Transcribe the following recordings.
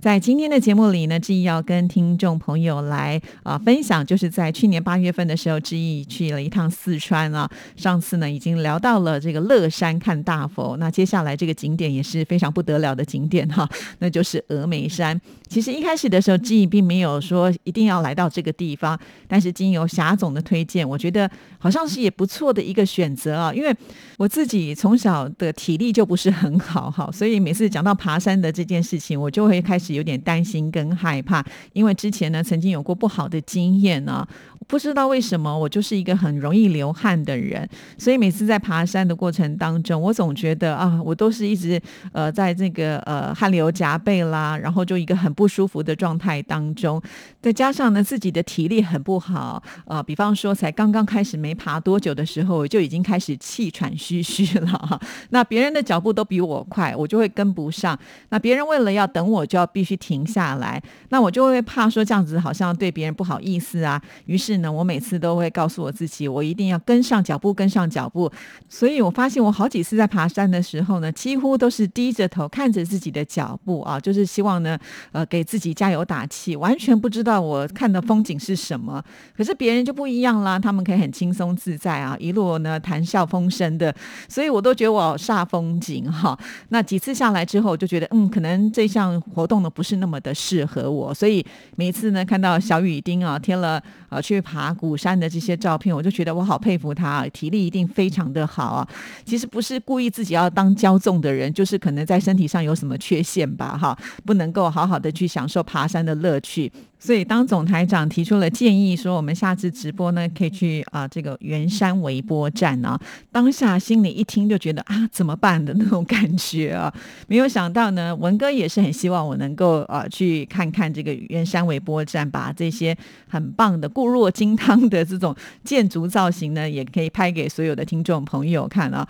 在今天的节目里呢，志毅要跟听众朋友来啊分享，就是在去年八月份的时候，志毅去了一趟四川啊。上次呢已经聊到了这个乐山看大佛，那接下来这个景点也是非常不得了的景点哈，那就是峨眉山。其实一开始的时候，志毅并没有说一定要来到这个地方，但是经由霞总的推荐，我觉得好像是也不错的一个选择啊。因为我自己从小的体力就不是很好哈，所以每次讲到爬山的这件事情，我就会开始。有点担心跟害怕，因为之前呢曾经有过不好的经验呢，不知道为什么我就是一个很容易流汗的人，所以每次在爬山的过程当中，我总觉得啊，我都是一直呃在这个呃汗流浃背啦，然后就一个很不舒服的状态当中，再加上呢自己的体力很不好啊，比方说才刚刚开始没爬多久的时候，我就已经开始气喘吁吁了，那别人的脚步都比我快，我就会跟不上，那别人为了要等我，就要。必须停下来，那我就会怕说这样子好像对别人不好意思啊。于是呢，我每次都会告诉我自己，我一定要跟上脚步，跟上脚步。所以我发现我好几次在爬山的时候呢，几乎都是低着头看着自己的脚步啊，就是希望呢，呃，给自己加油打气，完全不知道我看的风景是什么。可是别人就不一样啦，他们可以很轻松自在啊，一路呢谈笑风生的，所以我都觉得我煞风景哈。那几次下来之后，我就觉得嗯，可能这项活动呢。不是那么的适合我，所以每次呢看到小雨丁啊贴了呃去爬鼓山的这些照片，我就觉得我好佩服他，体力一定非常的好啊。其实不是故意自己要当骄纵的人，就是可能在身体上有什么缺陷吧，哈，不能够好好的去享受爬山的乐趣。所以，当总台长提出了建议，说我们下次直播呢，可以去啊这个圆山微波站啊，当下心里一听就觉得啊怎么办的那种感觉啊，没有想到呢，文哥也是很希望我能够啊去看看这个圆山微波站，把这些很棒的固若金汤的这种建筑造型呢，也可以拍给所有的听众朋友看啊。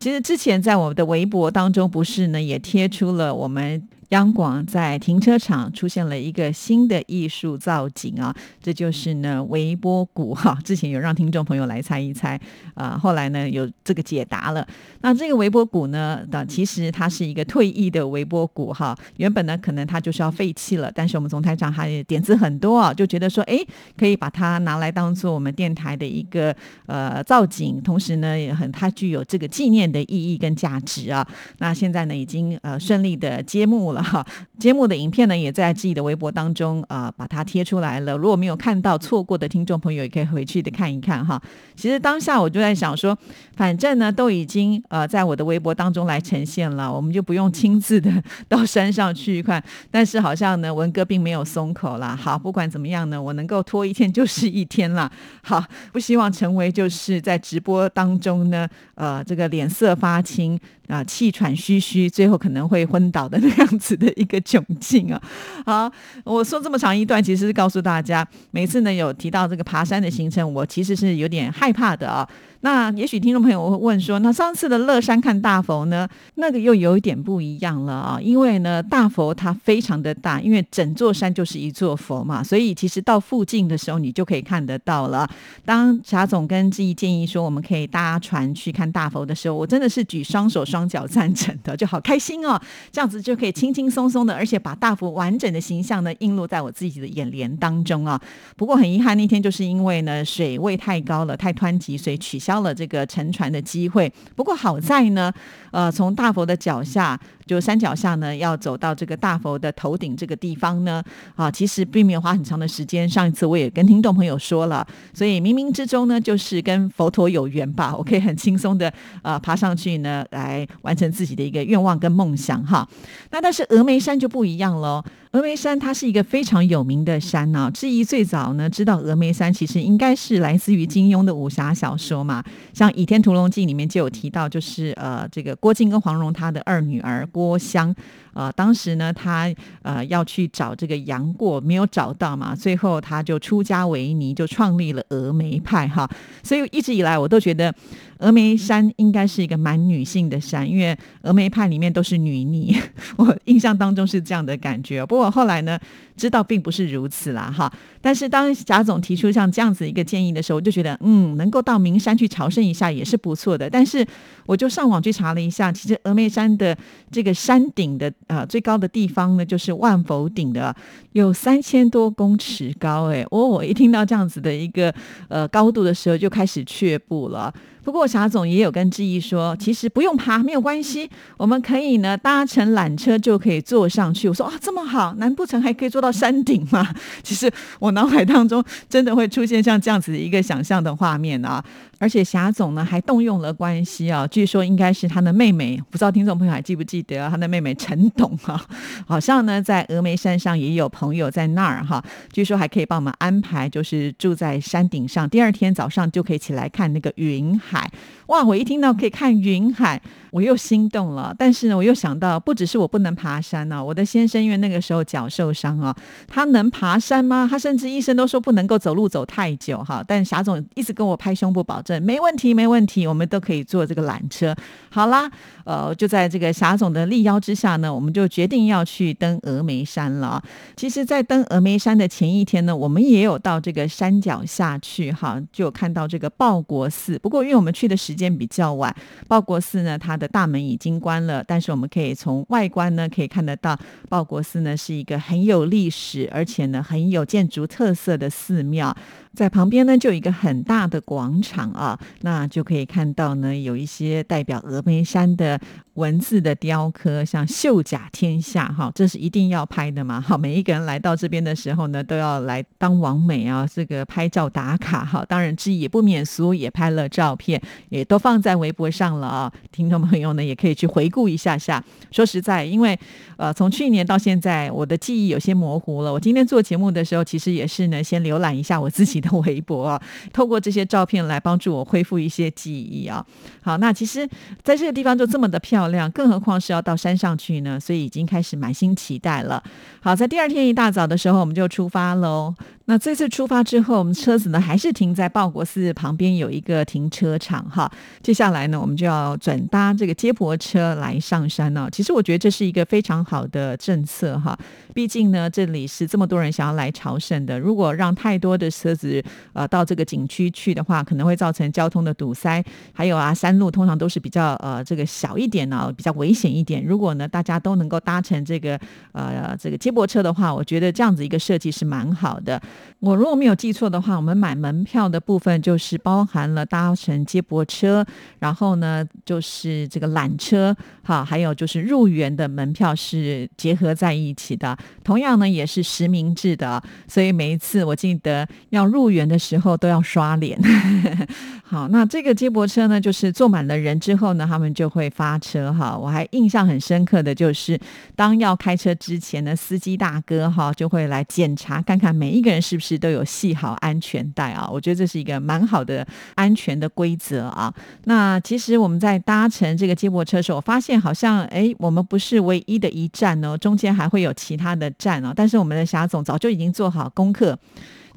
其实之前在我们的微博当中，不是呢也贴出了我们。央广在停车场出现了一个新的艺术造景啊，这就是呢微波谷哈。之前有让听众朋友来猜一猜啊，后来呢有这个解答了。那这个微波谷呢，的其实它是一个退役的微波谷哈。原本呢可能它就是要废弃了，但是我们总台长还点子很多啊，就觉得说哎可以把它拿来当做我们电台的一个呃造景，同时呢也很它具有这个纪念的意义跟价值啊。那现在呢已经呃顺利的揭幕了。哈，节目的影片呢，也在自己的微博当中啊，把它贴出来了。如果没有看到错过的听众朋友，也可以回去的看一看哈。其实当下我就在想说，反正呢都已经呃在我的微博当中来呈现了，我们就不用亲自的 到山上去看。但是好像呢文哥并没有松口啦。好，不管怎么样呢，我能够拖一天 就是一天了。好，不希望成为就是在直播当中呢，呃，这个脸色发青啊，气喘吁吁，最后可能会昏倒的那样子。的一个窘境啊！好，我说这么长一段，其实是告诉大家，每次呢有提到这个爬山的行程，我其实是有点害怕的啊。那也许听众朋友会问说，那上次的乐山看大佛呢？那个又有一点不一样了啊，因为呢大佛它非常的大，因为整座山就是一座佛嘛，所以其实到附近的时候你就可以看得到了。当贾总跟志毅建议说我们可以搭船去看大佛的时候，我真的是举双手双脚赞成的，就好开心哦，这样子就可以轻轻松松的，而且把大幅完整的形象呢映入在我自己的眼帘当中啊。不过很遗憾，那天就是因为呢水位太高了，太湍急，所以取消。了这个乘船的机会，不过好在呢，呃，从大佛的脚下，就山脚下呢，要走到这个大佛的头顶这个地方呢，啊，其实并没有花很长的时间。上一次我也跟听众朋友说了，所以冥冥之中呢，就是跟佛陀有缘吧，我可以很轻松的呃爬上去呢，来完成自己的一个愿望跟梦想哈。那但是峨眉山就不一样喽。峨眉山它是一个非常有名的山呢。质疑最早呢知道峨眉山，其实应该是来自于金庸的武侠小说嘛。像《倚天屠龙记》里面就有提到，就是呃这个郭靖跟黄蓉他的二女儿郭襄，呃当时呢他呃要去找这个杨过，没有找到嘛，最后他就出家为尼，就创立了峨眉派哈。所以一直以来我都觉得。峨眉山应该是一个蛮女性的山，因为峨眉派里面都是女尼，我印象当中是这样的感觉。不过后来呢，知道并不是如此啦，哈。但是当贾总提出像这样子一个建议的时候，我就觉得，嗯，能够到名山去朝圣一下也是不错的。但是我就上网去查了一下，其实峨眉山的这个山顶的呃最高的地方呢，就是万佛顶的，有三千多公尺高。哎，我我一听到这样子的一个呃高度的时候，就开始却步了。不过霞总也有跟志毅说，其实不用爬，没有关系，我们可以呢搭乘缆车就可以坐上去。我说啊，这么好，难不成还可以坐到山顶吗？其实我脑海当中真的会出现像这样子的一个想象的画面啊。而且霞总呢还动用了关系啊，据说应该是他的妹妹，不知道听众朋友还记不记得他的妹妹陈董啊？好像呢在峨眉山上也有朋友在那儿哈，据说还可以帮我们安排，就是住在山顶上，第二天早上就可以起来看那个云海。哇！我一听到可以看云海，我又心动了。但是呢，我又想到，不只是我不能爬山呢，我的先生因为那个时候脚受伤啊，他能爬山吗？他甚至医生都说不能够走路走太久哈。但霞总一直跟我拍胸脯保证，没问题，没问题，我们都可以坐这个缆车。好啦，呃，就在这个霞总的力邀之下呢，我们就决定要去登峨眉山了。其实，在登峨眉山的前一天呢，我们也有到这个山脚下去哈，就看到这个报国寺。不过，因为我们去的时间比较晚，报国寺呢，它的大门已经关了。但是我们可以从外观呢，可以看得到报国寺呢是一个很有历史，而且呢很有建筑特色的寺庙。在旁边呢，就有一个很大的广场啊，那就可以看到呢，有一些代表峨眉山的文字的雕刻，像“秀甲天下”哈，这是一定要拍的嘛。好，每一个人来到这边的时候呢，都要来当王美啊，这个拍照打卡哈。当然，之也不免俗，也拍了照片，也都放在微博上了啊。听众朋友呢，也可以去回顾一下下。说实在，因为呃，从去年到现在，我的记忆有些模糊了。我今天做节目的时候，其实也是呢，先浏览一下我自己的。微博啊，透过这些照片来帮助我恢复一些记忆啊。好，那其实在这个地方就这么的漂亮，更何况是要到山上去呢？所以已经开始满心期待了。好，在第二天一大早的时候，我们就出发喽。那这次出发之后，我们车子呢还是停在报国寺旁边有一个停车场哈。接下来呢，我们就要转搭这个接驳车来上山呢。其实我觉得这是一个非常好的政策哈。毕竟呢，这里是这么多人想要来朝圣的。如果让太多的车子呃到这个景区去的话，可能会造成交通的堵塞。还有啊，山路通常都是比较呃这个小一点呢，比较危险一点。如果呢大家都能够搭乘这个呃这个接驳车的话，我觉得这样子一个设计是蛮好的。我如果没有记错的话，我们买门票的部分就是包含了搭乘接驳车，然后呢就是这个缆车，哈，还有就是入园的门票是结合在一起的。同样呢也是实名制的，所以每一次我记得要入园的时候都要刷脸。好，那这个接驳车呢，就是坐满了人之后呢，他们就会发车哈。我还印象很深刻的就是，当要开车之前呢，司机大哥哈就会来检查看看每一个人是不是都有系好安全带啊。我觉得这是一个蛮好的安全的规则啊。那其实我们在搭乘这个接驳车的时候，我发现好像哎，我们不是唯一的一站哦，中间还会有其他的站哦。但是我们的霞总早就已经做好功课。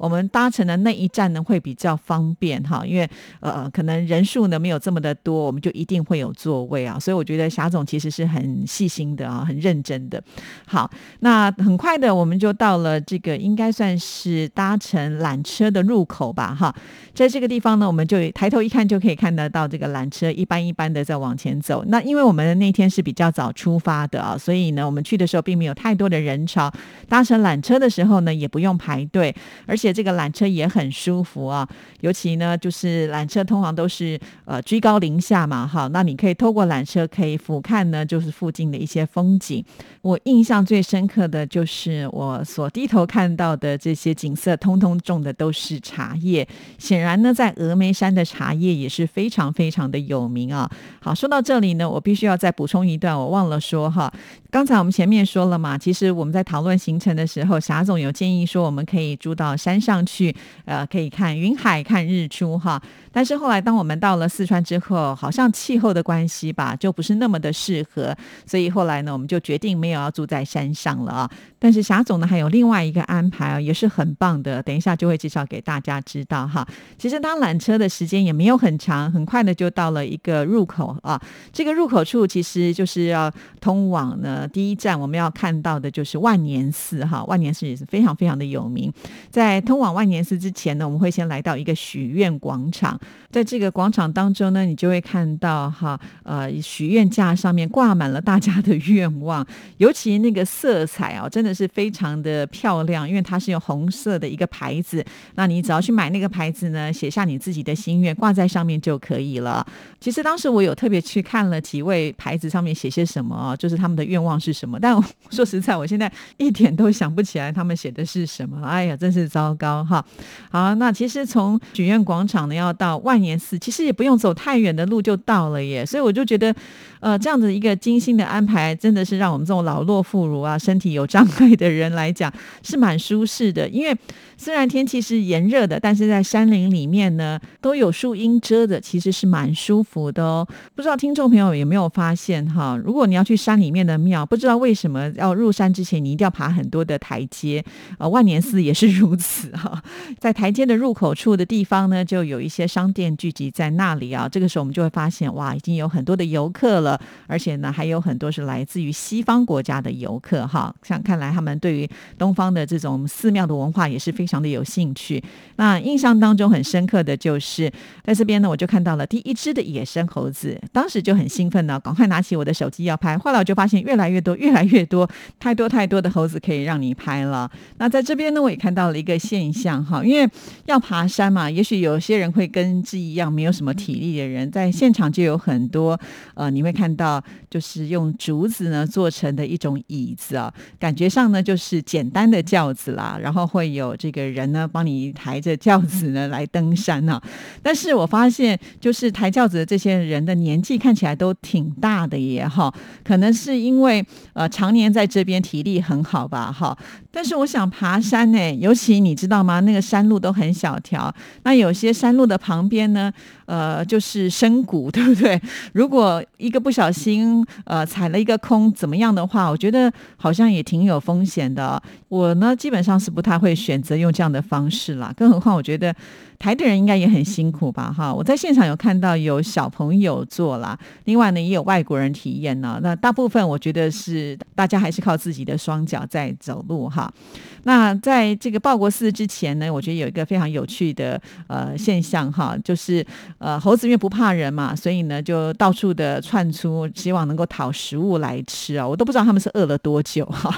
我们搭乘的那一站呢会比较方便哈，因为呃可能人数呢没有这么的多，我们就一定会有座位啊，所以我觉得霞总其实是很细心的啊，很认真的。好，那很快的我们就到了这个应该算是搭乘缆车的入口吧哈，在这个地方呢，我们就抬头一看就可以看得到这个缆车一般一般的在往前走。那因为我们那天是比较早出发的啊，所以呢我们去的时候并没有太多的人潮，搭乘缆车的时候呢也不用排队，而且。这个缆车也很舒服啊，尤其呢，就是缆车通常都是呃居高临下嘛，哈，那你可以透过缆车可以俯瞰呢，就是附近的一些风景。我印象最深刻的就是我所低头看到的这些景色，通通种的都是茶叶。显然呢，在峨眉山的茶叶也是非常非常的有名啊。好，说到这里呢，我必须要再补充一段，我忘了说哈。刚才我们前面说了嘛，其实我们在讨论行程的时候，霞总有建议说我们可以住到山上去，呃，可以看云海、看日出哈。但是后来当我们到了四川之后，好像气候的关系吧，就不是那么的适合，所以后来呢，我们就决定没有要住在山上了啊。但是霞总呢还有另外一个安排啊，也是很棒的，等一下就会介绍给大家知道哈。其实当缆车的时间也没有很长，很快的就到了一个入口啊。这个入口处其实就是要通往呢第一站，我们要看到的就是万年寺哈。万年寺也是非常非常的有名。在通往万年寺之前呢，我们会先来到一个许愿广场，在这个广场当中呢，你就会看到哈，呃，许愿架上面挂满了大家的愿望，尤其那个色彩啊，真的。是非常的漂亮，因为它是用红色的一个牌子。那你只要去买那个牌子呢，写下你自己的心愿，挂在上面就可以了。其实当时我有特别去看了几位牌子上面写些什么，就是他们的愿望是什么。但 说实在，我现在一点都想不起来他们写的是什么。哎呀，真是糟高哈！好，那其实从许愿广场呢要到万年寺，其实也不用走太远的路就到了耶。所以我就觉得，呃，这样子一个精心的安排，真的是让我们这种老弱妇孺啊，身体有障碍。的人来讲是蛮舒适的，因为虽然天气是炎热的，但是在山林里面呢都有树荫遮的，其实是蛮舒服的哦。不知道听众朋友有没有发现哈？如果你要去山里面的庙，不知道为什么要入山之前你一定要爬很多的台阶呃？万年寺也是如此哈，在台阶的入口处的地方呢，就有一些商店聚集在那里啊。这个时候我们就会发现哇，已经有很多的游客了，而且呢还有很多是来自于西方国家的游客哈。像看来他们对于东方的这种寺庙的文化也是非常常的有兴趣。那印象当中很深刻的就是在这边呢，我就看到了第一只的野生猴子，当时就很兴奋呢，赶快拿起我的手机要拍。后来我就发现越来越多，越来越多，太多太多的猴子可以让你拍了。那在这边呢，我也看到了一个现象哈，因为要爬山嘛，也许有些人会跟志一样没有什么体力的人，在现场就有很多呃，你会看到就是用竹子呢做成的一种椅子啊，感觉上。呢就是简单的轿子啦，然后会有这个人呢帮你抬着轿子呢来登山呢。但是我发现，就是抬轿子的这些人的年纪看起来都挺大的也哈，可能是因为呃常年在这边体力很好吧哈。但是我想爬山呢，尤其你知道吗？那个山路都很小条，那有些山路的旁边呢，呃，就是深谷，对不对？如果一个不小心呃踩了一个空，怎么样的话，我觉得好像也挺有风。险的，我呢基本上是不太会选择用这样的方式啦，更何况我觉得。台的人应该也很辛苦吧？哈，我在现场有看到有小朋友做啦，另外呢也有外国人体验呢。那大部分我觉得是大家还是靠自己的双脚在走路哈。那在这个报国寺之前呢，我觉得有一个非常有趣的呃现象哈，就是呃猴子因为不怕人嘛，所以呢就到处的窜出，希望能够讨食物来吃啊。我都不知道他们是饿了多久哈。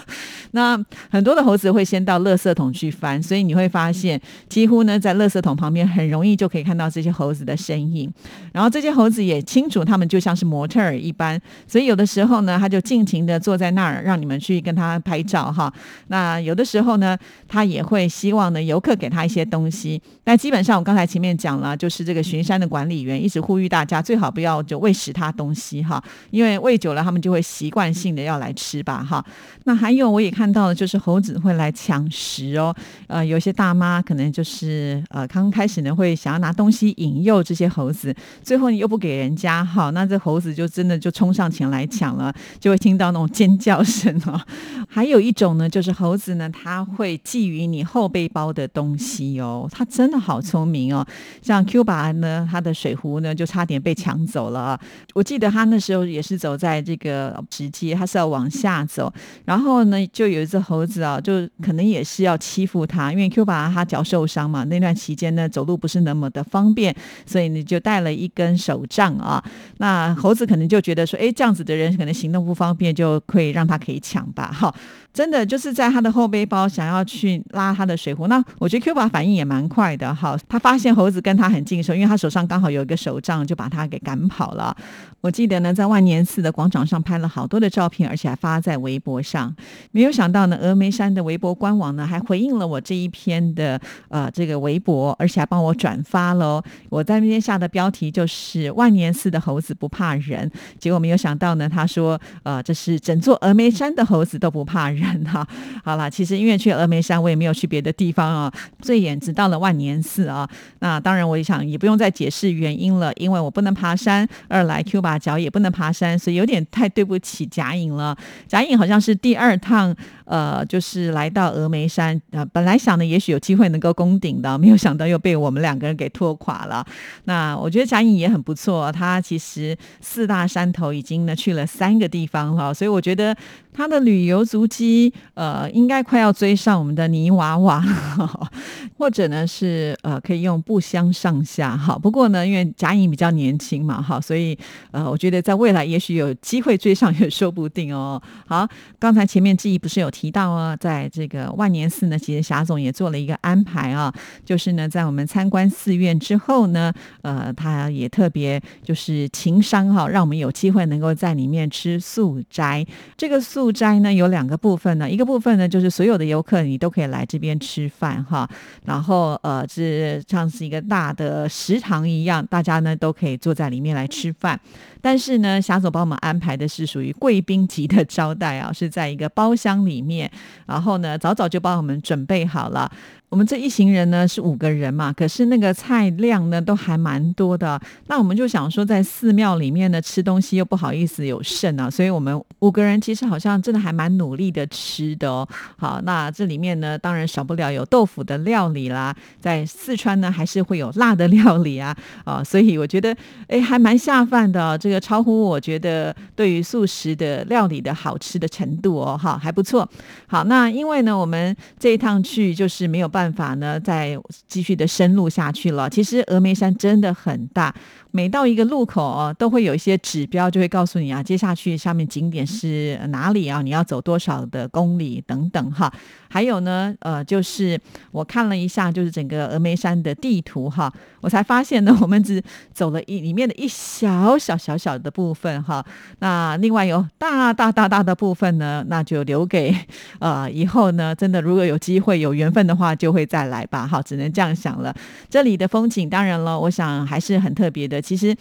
那很多的猴子会先到垃圾桶去翻，所以你会发现几乎呢在垃圾桶旁。边很容易就可以看到这些猴子的身影，然后这些猴子也清楚，他们就像是模特儿一般，所以有的时候呢，他就尽情的坐在那儿，让你们去跟他拍照哈。那啊有的时候呢，他也会希望呢游客给他一些东西，但基本上我刚才前面讲了，就是这个巡山的管理员一直呼吁大家最好不要就喂食他东西哈，因为喂久了他们就会习惯性的要来吃吧哈。那还有我也看到了，就是猴子会来抢食哦，呃，有些大妈可能就是呃刚。开始呢，会想要拿东西引诱这些猴子，最后你又不给人家，哈，那这猴子就真的就冲上前来抢了，就会听到那种尖叫声哦。还有一种呢，就是猴子呢，它会觊觎你后背包的东西哦，它真的好聪明哦。像 Q 爸呢，他的水壶呢，就差点被抢走了。我记得他那时候也是走在这个直街，他是要往下走，然后呢，就有一只猴子啊，就可能也是要欺负他，因为 Q 爸他脚受伤嘛，那段期间呢。走路不是那么的方便，所以你就带了一根手杖啊。那猴子可能就觉得说，哎，这样子的人可能行动不方便，就可以让他可以抢吧。哈，真的就是在他的后背包想要去拉他的水壶。那我觉得 Q 爸反应也蛮快的哈，他发现猴子跟他很近的时候，因为他手上刚好有一个手杖，就把他给赶跑了。我记得呢，在万年寺的广场上拍了好多的照片，而且还发在微博上。没有想到呢，峨眉山的微博官网呢还回应了我这一篇的呃这个微博，而且还帮我转发喽。我在那边下的标题就是“万年寺的猴子不怕人”，结果没有想到呢，他说呃这是整座峨眉山的猴子都不怕人哈。好了，其实因为去峨眉山，我也没有去别的地方啊，最远只到了万年寺啊。那当然，我也想也不用再解释原因了，因为我不能爬山，二来 Q 把。脚也不能爬山，所以有点太对不起贾颖了。贾颖好像是第二趟，呃，就是来到峨眉山啊。本来想的也许有机会能够攻顶的，没有想到又被我们两个人给拖垮了。那我觉得贾颖也很不错，他其实四大山头已经呢去了三个地方了，所以我觉得。他的旅游足迹，呃，应该快要追上我们的泥娃娃，或者呢是呃，可以用不相上下哈。不过呢，因为贾颖比较年轻嘛，哈，所以呃，我觉得在未来也许有机会追上也说不定哦。好，刚才前面记忆不是有提到啊，在这个万年寺呢，其实霞总也做了一个安排啊，就是呢，在我们参观寺院之后呢，呃，他也特别就是情商哈，让我们有机会能够在里面吃素斋，这个素。素斋呢有两个部分呢，一个部分呢就是所有的游客你都可以来这边吃饭哈，然后呃是像是一个大的食堂一样，大家呢都可以坐在里面来吃饭。但是呢，霞总帮我们安排的是属于贵宾级的招待啊，是在一个包厢里面，然后呢早早就帮我们准备好了。我们这一行人呢是五个人嘛，可是那个菜量呢都还蛮多的。那我们就想说，在寺庙里面呢吃东西又不好意思有剩啊，所以我们五个人其实好像真的还蛮努力的吃的哦。好，那这里面呢当然少不了有豆腐的料理啦，在四川呢还是会有辣的料理啊啊，所以我觉得哎还蛮下饭的，这个超乎我觉得对于素食的料理的好吃的程度哦，哈还不错。好，那因为呢我们这一趟去就是没有办。办法呢，再继续的深入下去了。其实峨眉山真的很大。每到一个路口哦，都会有一些指标，就会告诉你啊，接下去下面景点是哪里啊？你要走多少的公里等等哈。还有呢，呃，就是我看了一下，就是整个峨眉山的地图哈，我才发现呢，我们只走了一里面的一小小小小的部分哈。那另外有大大大大的部分呢，那就留给呃以后呢，真的如果有机会有缘分的话，就就会再来吧。好，只能这样想了。这里的风景当然了，我想还是很特别的。其实。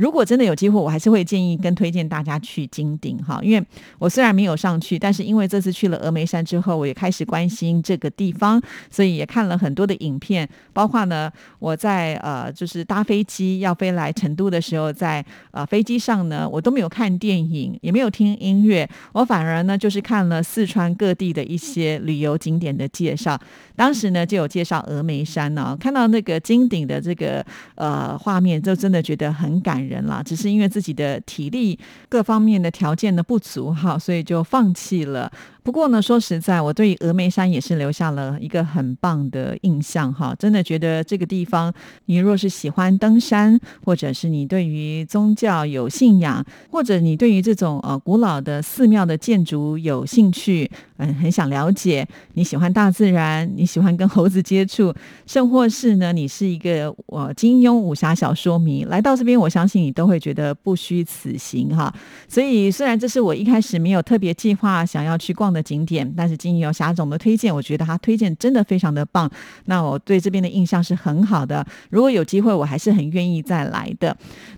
如果真的有机会，我还是会建议跟推荐大家去金顶哈，因为我虽然没有上去，但是因为这次去了峨眉山之后，我也开始关心这个地方，所以也看了很多的影片，包括呢我在呃就是搭飞机要飞来成都的时候，在呃飞机上呢，我都没有看电影，也没有听音乐，我反而呢就是看了四川各地的一些旅游景点的介绍，当时呢就有介绍峨眉山呢，看到那个金顶的这个呃画面，就真的觉得很感。人人啦，只是因为自己的体力各方面的条件的不足哈，所以就放弃了。不过呢，说实在，我对峨眉山也是留下了一个很棒的印象哈。真的觉得这个地方，你若是喜欢登山，或者是你对于宗教有信仰，或者你对于这种呃古老的寺庙的建筑有兴趣，嗯，很想了解，你喜欢大自然，你喜欢跟猴子接触，甚或是呢，你是一个呃金庸武侠小说迷，来到这边，我相信你都会觉得不虚此行哈。所以，虽然这是我一开始没有特别计划想要去逛。的景点，但是经由霞总的推荐，我觉得他推荐真的非常的棒。那我对这边的印象是很好的。如果有机会，我还是很愿意再来的。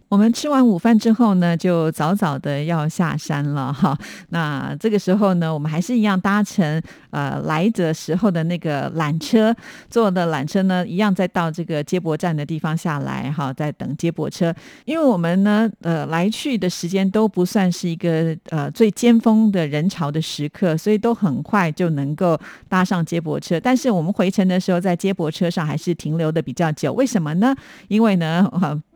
我们吃完午饭之后呢，就早早的要下山了哈。那这个时候呢，我们还是一样搭乘呃来的时候的那个缆车，坐的缆车呢，一样再到这个接驳站的地方下来哈，在等接驳车。因为我们呢，呃，来去的时间都不算是一个呃最尖峰的人潮的时刻，所以都很快就能够搭上接驳车。但是我们回程的时候，在接驳车上还是停留的比较久。为什么呢？因为呢，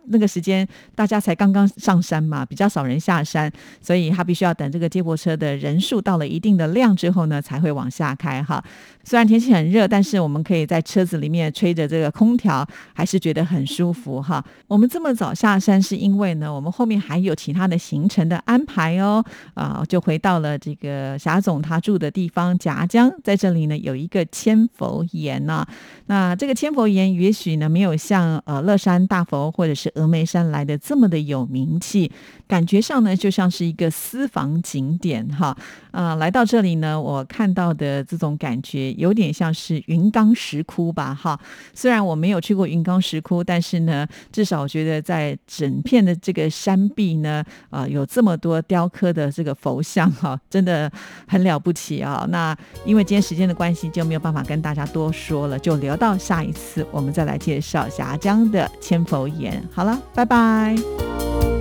那个时间大家才刚刚上山嘛，比较少人下山，所以他必须要等这个接驳车的人数到了一定的量之后呢，才会往下开哈。虽然天气很热，但是我们可以在车子里面吹着这个空调，还是觉得很舒服哈。我们这么早下山，是因为呢，我们后面还有其他的行程的安排哦。啊，就回到了这个霞总他住的地方夹江，在这里呢有一个千佛岩呢。那这个千佛岩也许呢没有像呃乐山大佛或者是峨眉山来的这么的有名气，感觉上呢就像是一个私房景点哈。啊，来到这里呢，我看到的这种感觉。有点像是云冈石窟吧，哈。虽然我没有去过云冈石窟，但是呢，至少我觉得在整片的这个山壁呢，啊，有这么多雕刻的这个佛像，哈，真的很了不起啊。那因为今天时间的关系，就没有办法跟大家多说了，就留到下一次我们再来介绍峡江的千佛岩。好好了，拜拜。